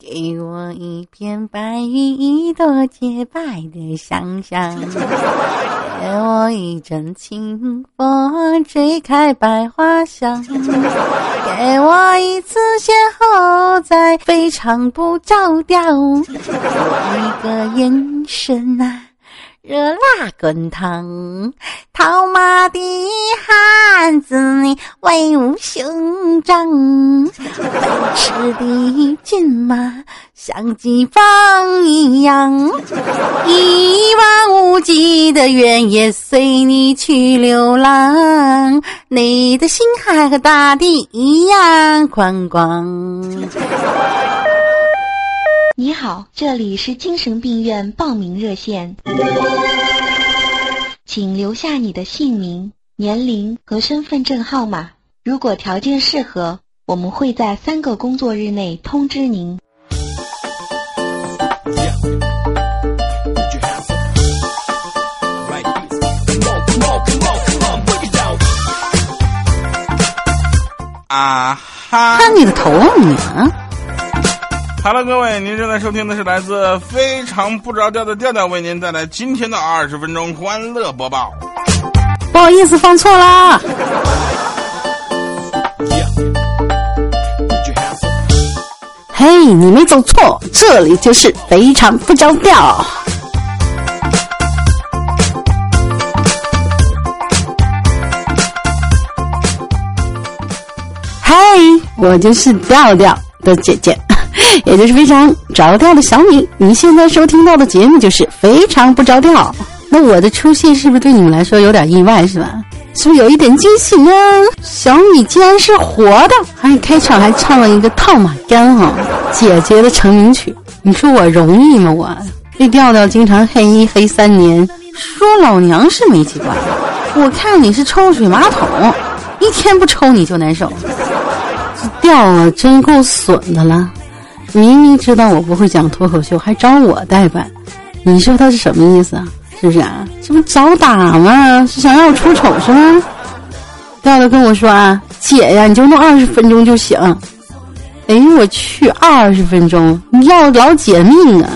给我一片白云，一朵洁白的想象；给我一阵清风，吹开百花香；给我一次邂逅，在非常不着调；一个眼神啊。热辣滚烫，套马的汉子你威武雄壮，奔驰的骏马像疾风一样，一望无际的原野随你去流浪，你的心海和大地一样宽广。你好，这里是精神病院报名热线，请留下你的姓名、年龄和身份证号码。如果条件适合，我们会在三个工作日内通知您。啊哈！看你的头啊你哈喽，各位，您正在收听的是来自非常不着调的调调为您带来今天的二十分钟欢乐播报。不好意思，放错啦。嘿，你没走错，这里就是非常不着调。嘿，我就是调调的姐姐。也就是非常着调的小米，你现在收听到的节目就是非常不着调。那我的出现是不是对你们来说有点意外，是吧？是不是有一点惊喜呢？小米竟然是活的，还开场还唱了一个《套马杆》哈，姐姐的成名曲。你说我容易吗？我这调调经常黑一黑三年，说老娘是煤气罐。我看你是抽水马桶，一天不抽你就难受。这调啊，真够损的了。明明知道我不会讲脱口秀，还找我代班，你说他是什么意思啊？是不是啊？这不找打吗？是想让我出丑是吗？调调跟我说啊，姐呀，你就弄二十分钟就行。哎呦我去，二十分钟，你要老姐命啊！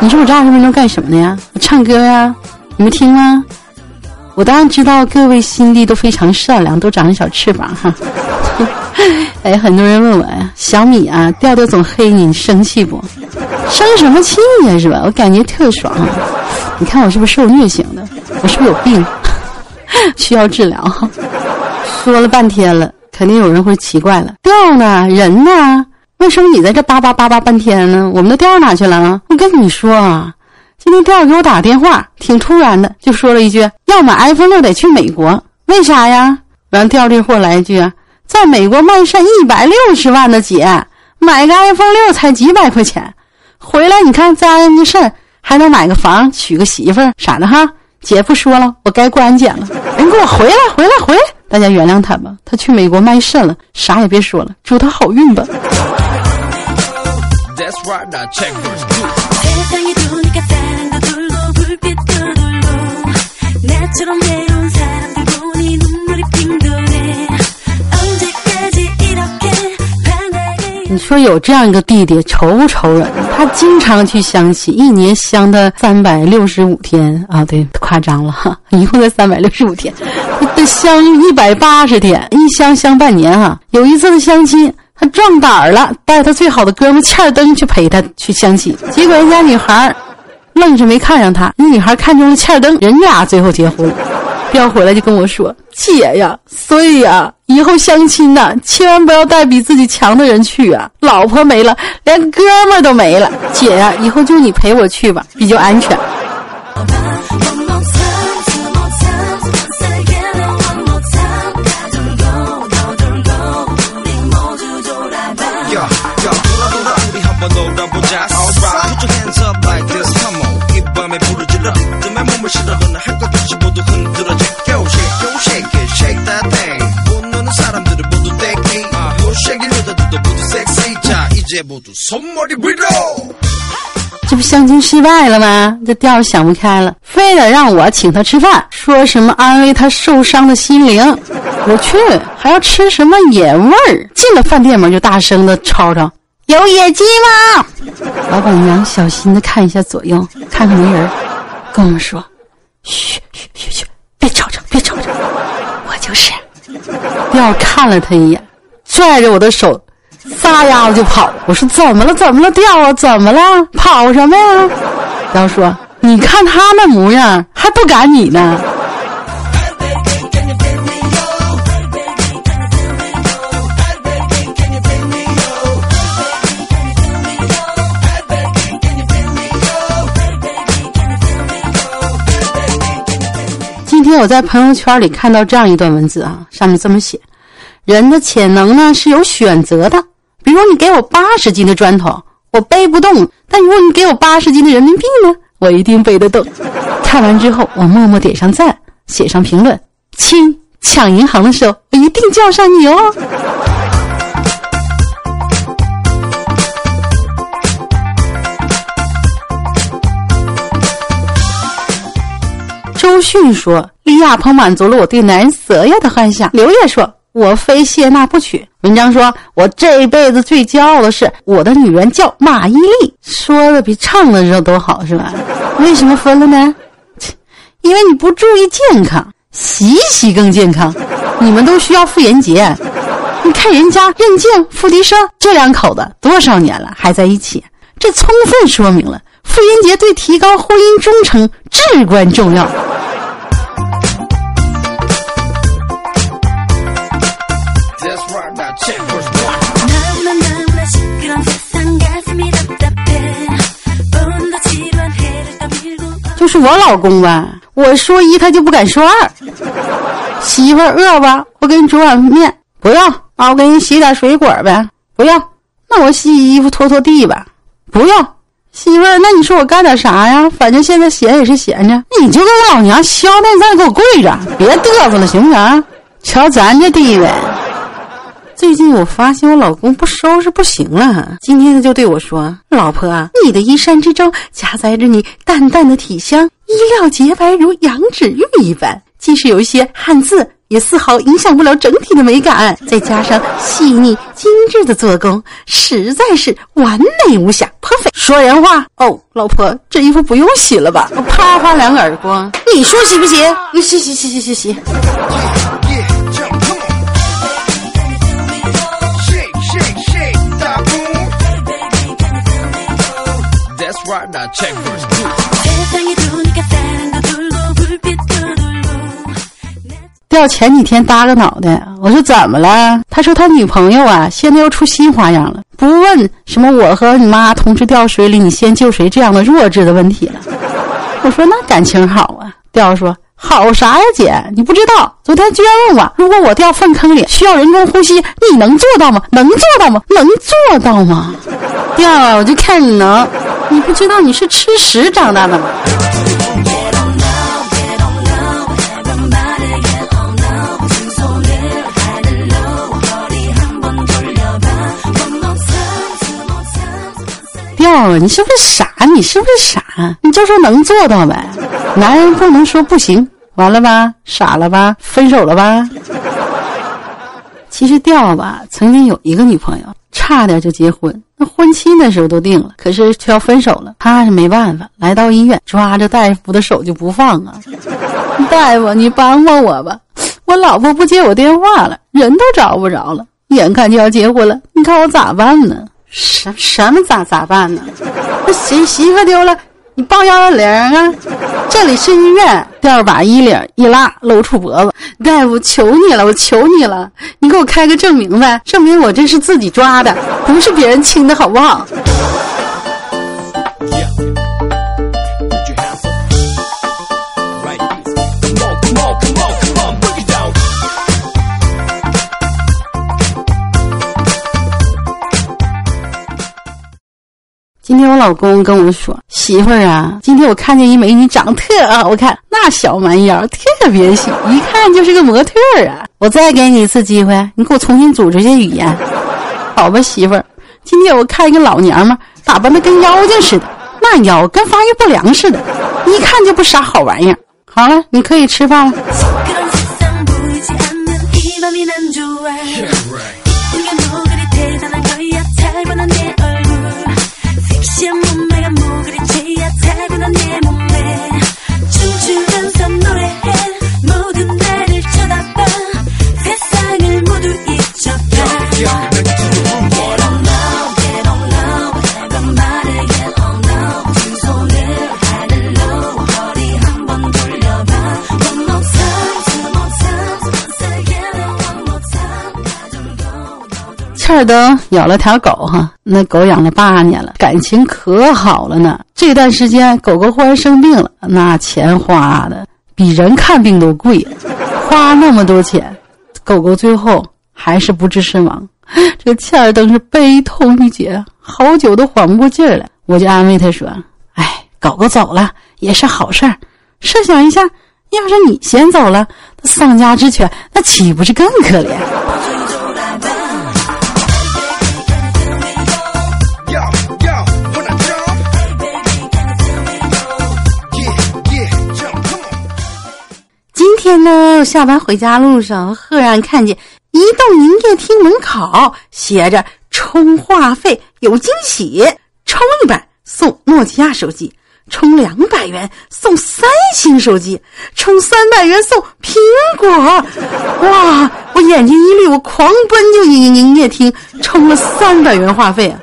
你说我这二十分钟干什么的呀？我唱歌呀？你们听吗？我当然知道各位心地都非常善良，都长着小翅膀哈。哎，很多人问我呀，小米啊，调调总黑你，你生气不？生什么气呀，是吧？我感觉特爽。你看我是不是受虐型的？我是不是有病？需要治疗？说了半天了，肯定有人会奇怪了，调呢？人呢？为什么你在这叭叭叭叭半天呢？我们的调哪去了？我跟你说啊，今天调给我打电话，挺突然的，就说了一句要买 iPhone 六得去美国，为啥呀？完调这货来一句。在美国卖肾一百六十万的姐，买个 iPhone 六才几百块钱，回来你看扎人家肾，还能买个房，娶个媳妇儿啥的哈。姐不说了，我该过安检了。人给我回来，回来，回来！大家原谅他吧，他去美国卖肾了，啥也别说了，祝他好运吧。你说有这样一个弟弟，愁不愁人？他经常去相亲，一年相的三百六十五天。啊，对，夸张了。哈，一共才三百六十五天，得相一百八十天，一相相半年哈。有一次的相亲，他壮胆了，带他最好的哥们欠儿登去陪他去相亲，结果人家女孩愣是没看上他，那女孩看中了欠儿登，人俩最后结婚了。调回来就跟我说：“姐呀，所以呀，以后相亲呐，千万不要带比自己强的人去啊！老婆没了，连哥们儿都没了。姐呀，以后就你陪我去吧，比较安全。”这不相亲失败了吗？这调想不开了，非得让我请他吃饭，说什么安慰他受伤的心灵。我去，还要吃什么野味儿？进了饭店门就大声的吵吵：“有野鸡吗？老板娘小心的看一下左右，看看没人，跟我们说：“嘘嘘嘘嘘，别吵吵，别吵吵，我就是。”调看了他一眼，拽着我的手，撒丫子就跑。我说：“怎么了？怎么了？掉啊？怎么了？跑什么呀？”然后说：“你看他那模样，还不赶你呢。”今天我在朋友圈里看到这样一段文字啊，上面这么写：人的潜能呢是有选择的。比如你给我八十斤的砖头，我背不动；但如果你给我八十斤的人民币呢，我一定背得动。看完之后，我默默点上赞，写上评论：亲，抢银行的时候我一定叫上你哦。周迅说：“李亚鹏满足了我对男人所有的幻想。”刘烨说：“我非谢娜不娶。”文章说：“我这一辈子最骄傲的是我的女人叫马伊琍。”说的比唱的时候都好，是吧？为什么分了呢？因为你不注意健康，洗洗更健康。你们都需要妇炎洁。你看人家任静、付笛声这两口子多少年了还在一起，这充分说明了妇炎洁对提高婚姻忠诚至关重要。就是我老公吧，我说一他就不敢说二。媳妇儿饿吧，我给你煮碗面，不要啊，我给你洗点水果呗，不要。那我洗衣服拖拖地吧，不要。媳妇儿，那你说我干点啥呀？反正现在闲也是闲着，你就跟我老娘消停在给我跪着，别嘚瑟了，行不行？瞧咱这地位。最近我发现我老公不收拾不行了，今天他就对我说：“老婆，你的衣衫之中夹杂着你淡淡的体香，衣料洁白如羊脂玉一般，即使有一些汗渍，也丝毫影响不了整体的美感。再加上细腻精致的做工，实在是完美无瑕，perfect。说人话哦，老婆，这衣服不用洗了吧？我啪啪两个耳光，你说洗不洗？洗洗洗洗洗洗洗。”调前几天搭个脑袋，我说怎么了？他说他女朋友啊，现在又出新花样了，不问什么我和你妈同时掉水里，你先救谁这样的弱智的问题了。我说那感情好啊。调说好啥呀，姐，你不知道，昨天居然问我，如果我掉粪坑里需要人工呼吸，你能做到吗？能做到吗？能做到吗？调，我就看你能。你不知道你是吃屎长大的吗？调啊，你是不是傻？你是不是傻？你就说能做到呗。男人不能说不行，完了吧？傻了吧？分手了吧？其实调吧，曾经有一个女朋友，差点就结婚。那婚期那时候都定了，可是却要分手了。他是没办法，来到医院，抓着大夫的手就不放啊！大夫，你帮帮我吧，我老婆不接我电话了，人都找不着了，眼看就要结婚了，你看我咋办呢？什什么咋咋办呢？那媳媳妇丢了。你报幺幺零啊！这里是医院。第二把衣领一拉，露出脖子。大夫，求你了，我求你了，你给我开个证明呗，证明我这是自己抓的，不是别人亲的，好不好？今天我老公跟我说：“媳妇儿啊，今天我看见一美女，长得特好看，那小蛮腰特别小，一看就是个模特啊！我再给你一次机会，你给我重新组织些语言，好吧，媳妇儿。今天我看一个老娘们，打扮的跟妖精似的，那腰跟发育不良似的，一看就不啥好玩意儿。好了，你可以吃饭了。”切尔登养了条狗哈，那狗养了八年了，感情可好了呢。这段时间狗狗忽然生病了，那钱花的比人看病都贵，花那么多钱，狗狗最后还是不治身亡。这个切尔登是悲痛欲绝，好久都缓不过劲儿来。我就安慰他说：“哎，狗狗走了也是好事儿。设想一下，要是你先走了，丧家之犬那岂不是更可怜？”今天呢，下班回家路上，赫然看见移动营业厅门口写着“充话费有惊喜，充一百送诺基亚手机，充两百元送三星手机，充三百元送苹果”。哇！我眼睛一绿，我狂奔就营营业厅充了三百元话费啊，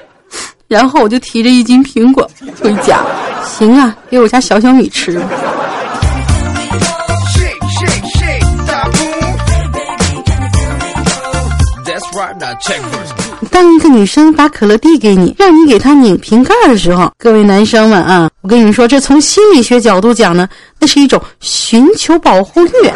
然后我就提着一斤苹果回家。行啊，给我家小小米吃。当一个女生把可乐递给你，让你给她拧瓶盖的时候，各位男生们啊，我跟你说，这从心理学角度讲呢，那是一种寻求保护欲。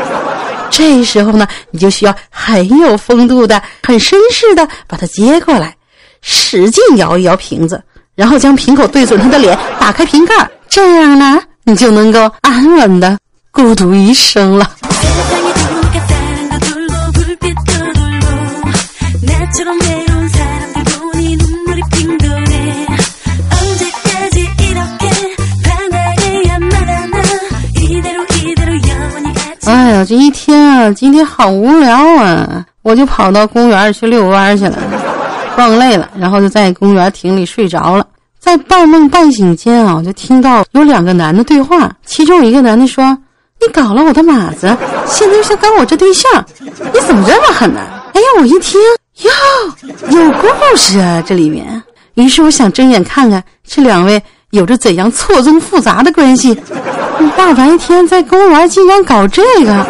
这时候呢，你就需要很有风度的、很绅士的把它接过来，使劲摇一摇瓶子，然后将瓶口对准她的脸，打开瓶盖，这样呢，你就能够安稳的孤独一生了。呀，这一天啊，今天好无聊啊！我就跑到公园去遛弯去了，逛累了，然后就在公园亭里睡着了。在半梦半醒间啊，我就听到有两个男的对话，其中一个男的说：“你搞了我的马子，现在又想搞我这对象，你怎么这么狠呢？”哎呀，我一听。哟，有故事啊！这里面，于是我想睁眼看看这两位有着怎样错综复杂的关系。大白天在公园竟然搞这个，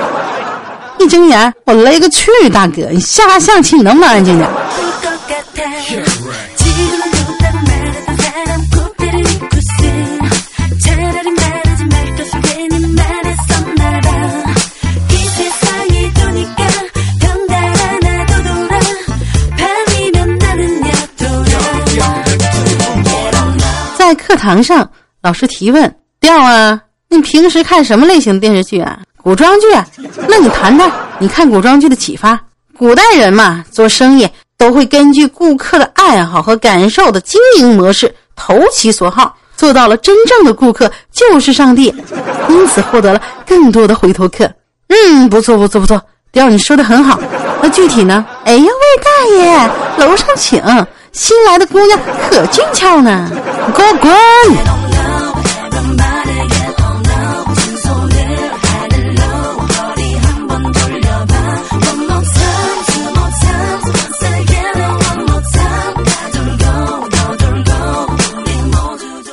一睁眼我勒个去！大哥，你下下象棋能不能安静点？课堂上，老师提问：“调啊，你平时看什么类型的电视剧啊？古装剧？那你谈谈你看古装剧的启发。古代人嘛，做生意都会根据顾客的爱好和感受的经营模式，投其所好，做到了真正的顾客就是上帝，因此获得了更多的回头客。嗯，不错，不错，不错，调你说的很好。那具体呢？哎呀，魏大爷，楼上请。”新来的姑娘可俊俏呢，给我滚！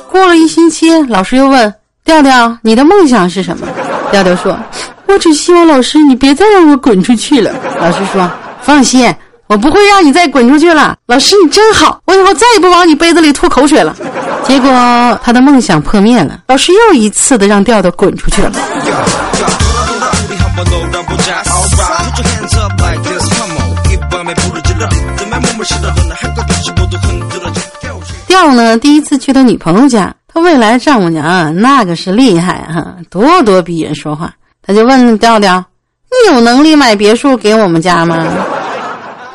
过了一星期，老师又问调调：“你的梦想是什么？”调调说：“我只希望老师你别再让我滚出去了。”老师说：“放心。”我不会让你再滚出去了，老师你真好，我以后再也不往你杯子里吐口水了。结果他的梦想破灭了，老师又一次的让调调滚出去了。调呢，第一次去他女朋友家，他未来丈母娘，那个是厉害哈，咄咄逼人说话。他就问调调：“你有能力买别墅给我们家吗？”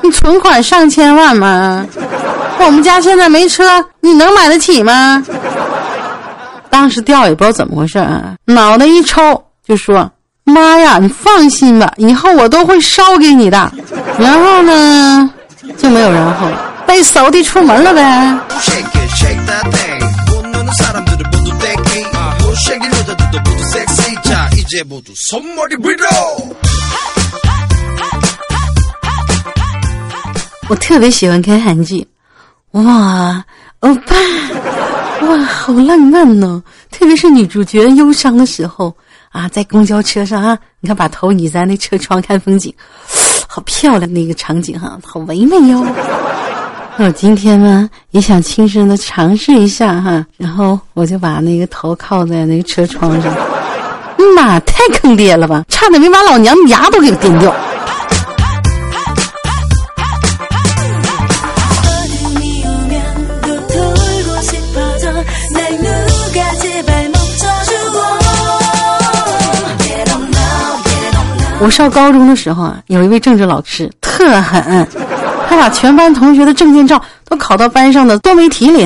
你 存款上千万吗？我们家现在没车，你能买得起吗？当时调也不知道怎么回事啊，脑袋一抽就说：“妈呀，你放心吧，以后我都会烧给你的。”然后呢，就没有然后，被扫地出门了呗。我特别喜欢看韩剧，哇，欧巴，哇，好浪漫呢！特别是女主角忧伤的时候啊，在公交车上啊，你看把头倚在那车窗看风景，好漂亮那个场景哈，好唯美哟。我今天呢也想亲身的尝试一下哈，然后我就把那个头靠在那个车窗上，妈，太坑爹了吧，差点没把老娘牙都给颠掉。我上高中的时候啊，有一位政治老师特狠，他把全班同学的证件照都拷到班上的多媒体里，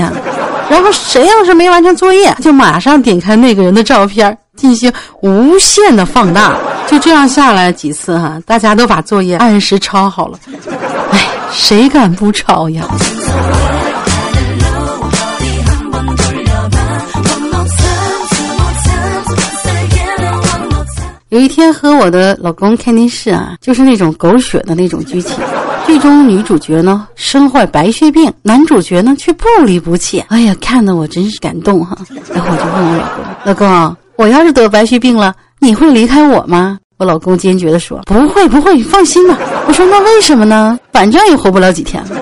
然后谁要是没完成作业，就马上点开那个人的照片进行无限的放大。就这样下来几次哈，大家都把作业按时抄好了。哎，谁敢不抄呀？有一天和我的老公看电视啊，就是那种狗血的那种剧情。剧中女主角呢身患白血病，男主角呢却不离不弃。哎呀，看得我真是感动哈！然后我就问我老公：“老公，我要是得白血病了，你会离开我吗？”我老公坚决的说：“不会，不会，放心吧。”我说：“那为什么呢？反正也活不了几天了。”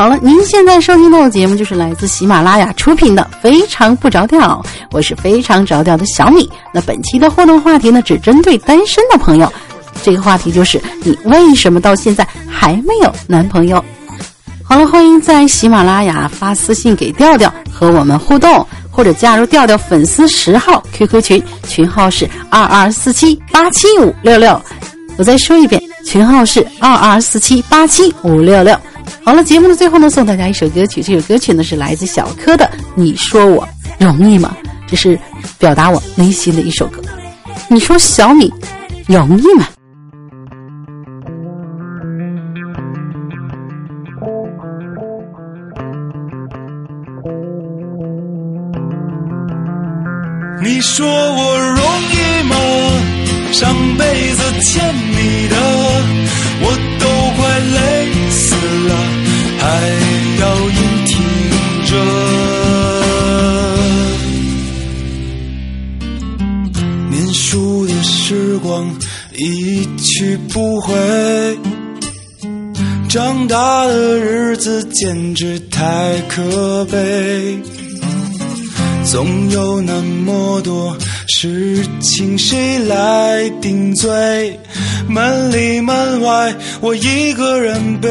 好了，您现在收听到的节目就是来自喜马拉雅出品的《非常不着调》，我是非常着调的小米。那本期的互动话题呢，只针对单身的朋友。这个话题就是你为什么到现在还没有男朋友？好了，欢迎在喜马拉雅发私信给调调和我们互动，或者加入调调粉丝十号 QQ 群，群号是二二四七八七五六六。我再说一遍，群号是二二四七八七五六六。好了，节目的最后呢，送大家一首歌曲。这首歌曲呢是来自小柯的《你说我容易吗》，这是表达我内心的一首歌。你说小米容易吗？你说我容易吗？上辈子欠你的，长大的日子简直太可悲，总有那么多。事情谁来顶罪？门里门外，我一个人背。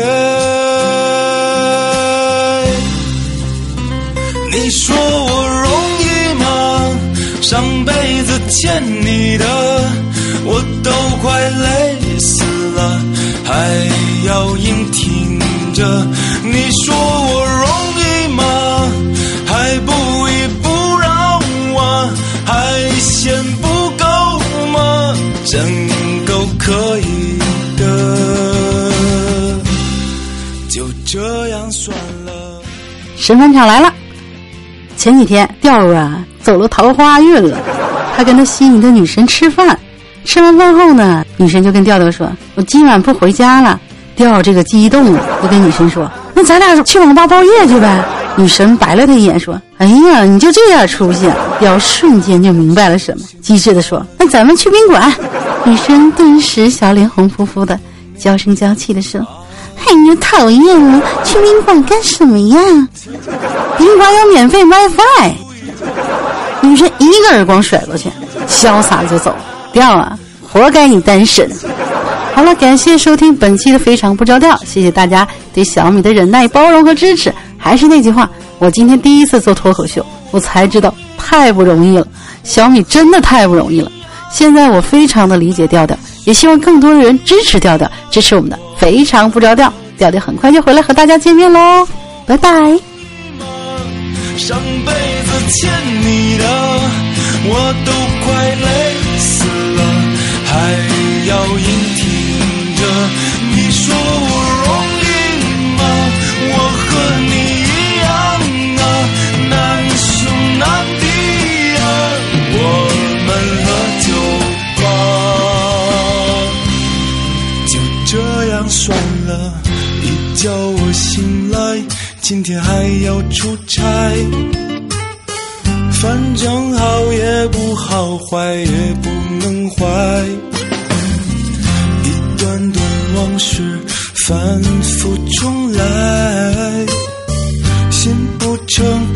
你说我容易吗？上辈子欠你的，我都快累死了，还要硬挺着。你说我容易吗？还不依不让我。还嫌不够吗？真够可以的，就这样算了。神返场来了。前几天调儿啊走了桃花运了，他跟他心仪的女神吃饭，吃完饭后呢，女神就跟调调说：“我今晚不回家了。”调这个激动了，就跟女神说：“那咱俩去网吧包夜去呗。”女神白了他一眼，说：“哎呀，你就这点出息！”调瞬间就明白了什么，机智的说：“那咱们去宾馆。”女神顿时小脸红扑扑的，娇声娇气的说：“哎呀，讨厌了，去宾馆干什么呀？宾馆有免费 WiFi。”女神一个耳光甩过去，潇洒的就走了。调啊，活该你单身！好了，感谢收听本期的《非常不着调》，谢谢大家对小米的忍耐、包容和支持。还是那句话，我今天第一次做脱口秀，我才知道太不容易了。小米真的太不容易了。现在我非常的理解调调，也希望更多的人支持调调，支持我们的非常不着调。调调很快就回来和大家见面喽，拜拜。上辈子欠你的，我都快累这样算了。一觉我醒来。今天还要出差。反正好也不好，坏也不能坏。一段段往事反复重来，心不诚，